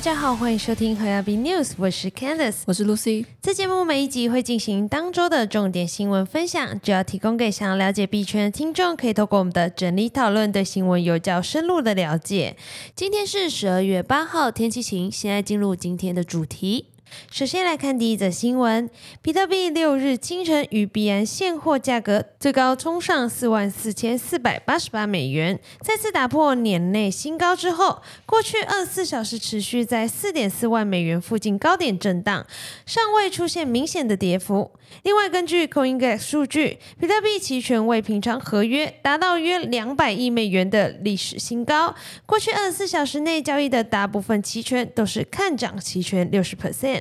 大家好，欢迎收听和亚币 News，我是 Candice，我是 Lucy。这节目每一集会进行当周的重点新闻分享，主要提供给想要了解币圈的听众，可以透过我们的整理讨论，对新闻有较深入的了解。今天是十二月八号，天气晴。现在进入今天的主题。首先来看第一则新闻，比特币六日清晨与币安现货价格最高冲上四万四千四百八十八美元，再次打破年内新高之后，过去二十四小时持续在四点四万美元附近高点震荡，尚未出现明显的跌幅。另外，根据 CoinGeek 数据，比特币期权未平常合约达到约两百亿美元的历史新高。过去二十四小时内交易的大部分期权都是看涨期权，六十 percent。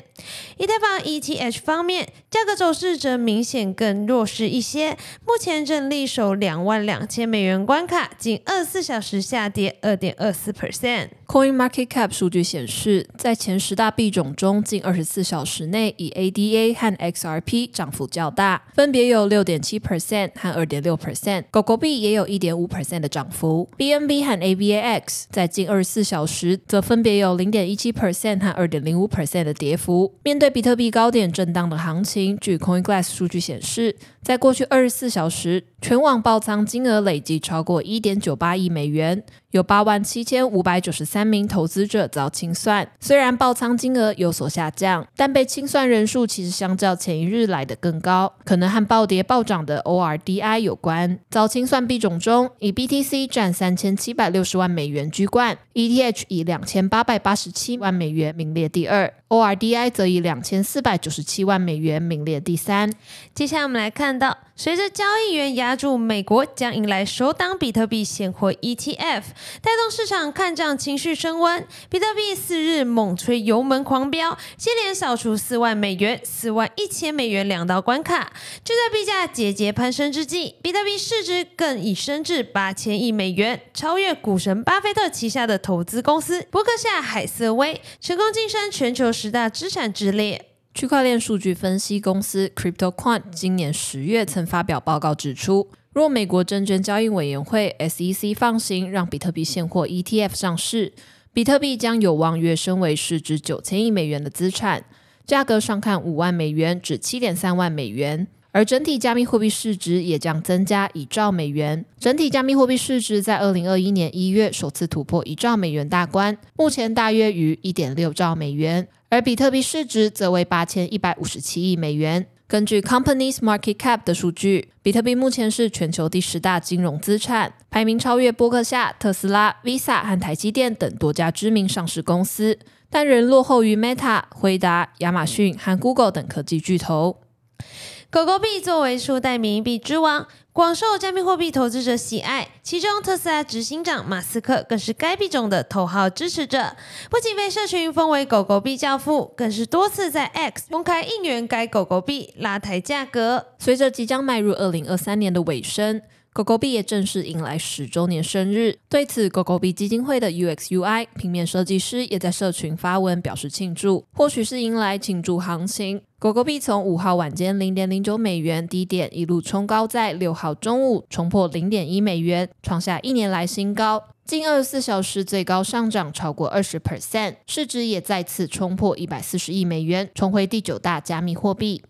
以太坊 ETH 方面，价格走势则明显更弱势一些，目前正力守两万两千美元关卡，仅二十四小时下跌二点二四 percent。Coin Market Cap 数据显示，在前十大币种中，近二十四小时内以 ADA 和 XRP 涨幅较大，分别有六点七 percent 和二点六 percent。狗狗币也有一点五 percent 的涨幅。BNB 和 AVAX 在近二十四小时则分别有零点一七 percent 和二点零五 percent 的跌幅。面对比特币高点震荡的行情，据 CoinGlass 数据显示，在过去二十四小时，全网爆仓金额累计超过一点九八亿美元。有八万七千五百九十三三名投资者遭清算，虽然爆仓金额有所下降，但被清算人数其实相较前一日来的更高，可能和暴跌暴涨的 ORDI 有关。遭清算币种中，以 BTC 占三千七百六十万美元居冠，ETH 以两千八百八十七万美元名列第二，ORDI 则以两千四百九十七万美元名列第三。接下来我们来看到。随着交易员压住美国将迎来首档比特币现货 ETF，带动市场看涨情绪升温，比特币四日猛吹油门狂飙，接连扫除四万美元、四万一千美元两道关卡。就在币价节节攀升之际，比特币市值更已升至八千亿美元，超越股神巴菲特旗下的投资公司伯克夏海瑟威，成功晋升全球十大资产之列。区块链数据分析公司 CryptoQuant 今年十月曾发表报告指出，若美国证券交易委员会 SEC 放行让比特币现货 ETF 上市，比特币将有望跃升为市值九千亿美元的资产，价格上看五万美元至七点三万美元，而整体加密货币市值也将增加一兆美元。整体加密货币市值在二零二一年一月首次突破一兆美元大关，目前大约于一点六兆美元。而比特币市值则为八千一百五十七亿美元。根据 Companies Market Cap 的数据，比特币目前是全球第十大金融资产，排名超越波克夏、特斯拉、Visa 和台积电等多家知名上市公司，但仍落后于 Meta、辉达、亚马逊和 Google 等科技巨头。狗狗币作为初代免疫币之王。广受加密货币投资者喜爱，其中特斯拉执行长马斯克更是该币种的头号支持者。不仅被社群封为“狗狗币教父”，更是多次在 X 公开应援该狗狗币，拉抬价格。随着即将迈入二零二三年的尾声，狗狗币也正式迎来十周年生日。对此，狗狗币基金会的 UXUI 平面设计师也在社群发文表示庆祝，或许是迎来庆祝行情。狗狗币从五号晚间零点零九美元低点一路冲高，在六号中午冲破零点一美元，创下一年来新高。近二十四小时最高上涨超过二十 percent，市值也再次冲破一百四十亿美元，重回第九大加密货币。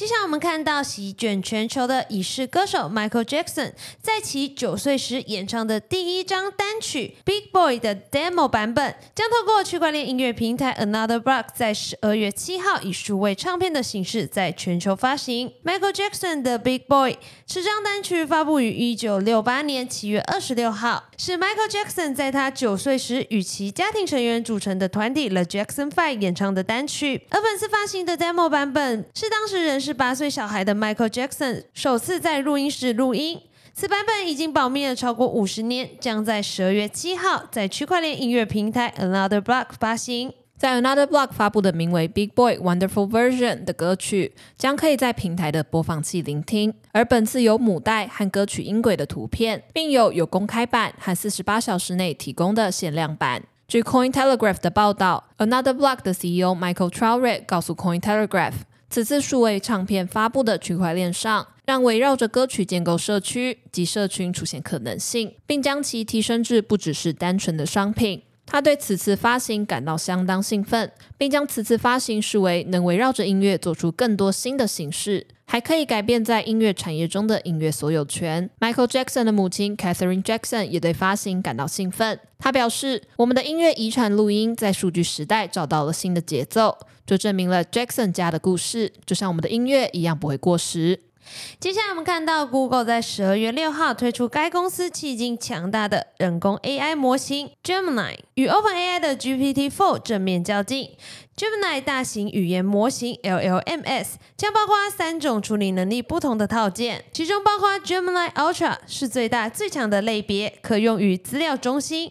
接下来我们看到席卷全球的已逝歌手 Michael Jackson，在其九岁时演唱的第一张单曲《Big Boy》的 demo 版本，将透过区块链音乐平台 Another Block，在十二月七号以数位唱片的形式在全球发行。Michael Jackson 的《Big Boy》这张单曲发布于一九六八年七月二十六号，是 Michael Jackson 在他九岁时与其家庭成员组成的团体 The Jackson Five 演唱的单曲。而本次发行的 demo 版本是当时人。是八岁小孩的 Michael Jackson 首次在录音室录音，此版本已经保密了超过五十年，将在十二月七号在区块链音乐平台 Another Block 发行。在 Another Block 发布的名为《Big Boy Wonderful Version》的歌曲，将可以在平台的播放器聆听。而本次有母带和歌曲音轨的图片，并有有公开版和四十八小时内提供的限量版。据 Coin Telegraph 的报道，Another Block 的 CEO Michael Trout 告诉 Coin Telegraph。此次数位唱片发布的区块链上，让围绕着歌曲建构社区及社群出现可能性，并将其提升至不只是单纯的商品。他对此次发行感到相当兴奋，并将此次发行视为能围绕着音乐做出更多新的形式，还可以改变在音乐产业中的音乐所有权。Michael Jackson 的母亲 Catherine Jackson 也对发行感到兴奋。他表示：“我们的音乐遗产录音在数据时代找到了新的节奏，就证明了 Jackson 家的故事就像我们的音乐一样不会过时。”接下来我们看到，Google 在十二月六号推出该公司迄今强大的人工 AI 模型 Gemini，与 OpenAI 的 GPT-4 正面较劲。Gemini 大型语言模型 LLMs 将包括三种处理能力不同的套件，其中包括 Gemini Ultra 是最大最强的类别，可用于资料中心；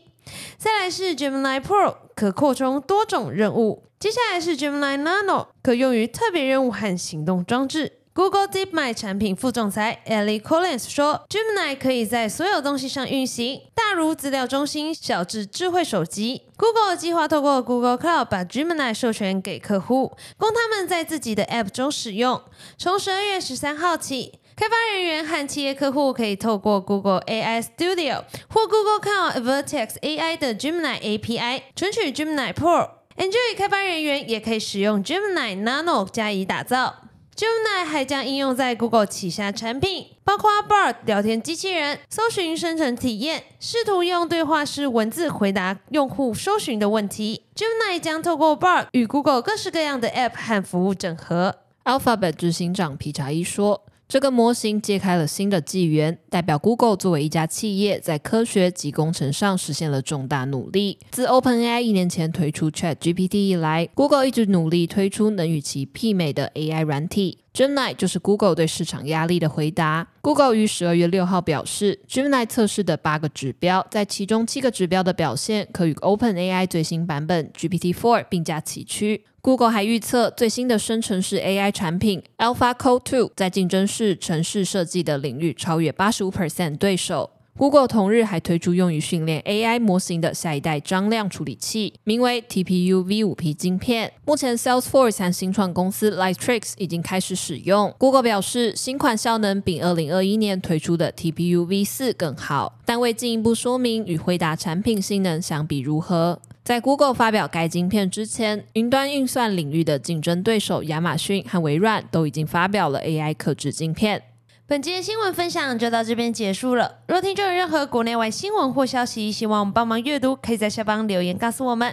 再来是 Gemini Pro，可扩充多种任务；接下来是 Gemini Nano，可用于特别任务和行动装置。Google DeepMind 产品副总裁 Ellie Collins 说：“Gemini 可以在所有东西上运行，大如资料中心，小至智慧手机。Google 计划透过 Google Cloud 把 Gemini 授权给客户，供他们在自己的 App 中使用。从十二月十三号起，开发人员和企业客户可以透过 Google AI Studio 或 Google Cloud Vertex AI 的 Gemini API 存取 Gemini Pro。Android 开发人员也可以使用 Gemini Nano 加以打造。” Gemini 还将应用在 Google 旗下产品，包括 Bard 聊天机器人、搜寻生成体验，试图用对话式文字回答用户搜寻的问题。Gemini 将透过 Bard 与 Google 各式各样的 App 和服务整合。Alphabet 执行长皮查伊说。这个模型揭开了新的纪元，代表 Google 作为一家企业在科学及工程上实现了重大努力。自 OpenAI 一年前推出 ChatGPT 以来，Google 一直努力推出能与其媲美的 AI 软体。Gemini 就是 Google 对市场压力的回答。Google 于十二月六号表示，Gemini 测试的八个指标，在其中七个指标的表现可与 OpenAI 最新版本 GPT-4 并驾齐驱。Google 还预测，最新的生成式 AI 产品 AlphaCode 2在竞争式城市设计的领域超越八十五 percent 对手。Google 同日还推出用于训练 AI 模型的下一代张量处理器，名为 TPU V5P 晶片。目前 Salesforce 和新创公司 Lightricks 已经开始使用。Google 表示，新款效能比二零二一年推出的 TPU V4 更好，但未进一步说明与辉达产品性能相比如何。在 Google 发表该晶片之前，云端运算领域的竞争对手亚马逊和微软都已经发表了 AI 可制晶片。本节新闻分享就到这边结束了。若听众有任何国内外新闻或消息，希望我们帮忙阅读，可以在下方留言告诉我们。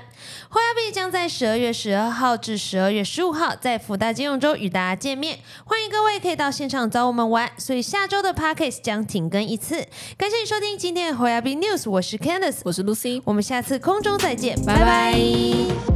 花亚币将在十二月十二号至十二月十五号在福大金融周与大家见面，欢迎各位可以到现场找我们玩。所以下周的 Pockets 将停更一次。感谢你收听今天的花亚币 News，我是 Candice，我是 Lucy，我们下次空中再见，拜拜。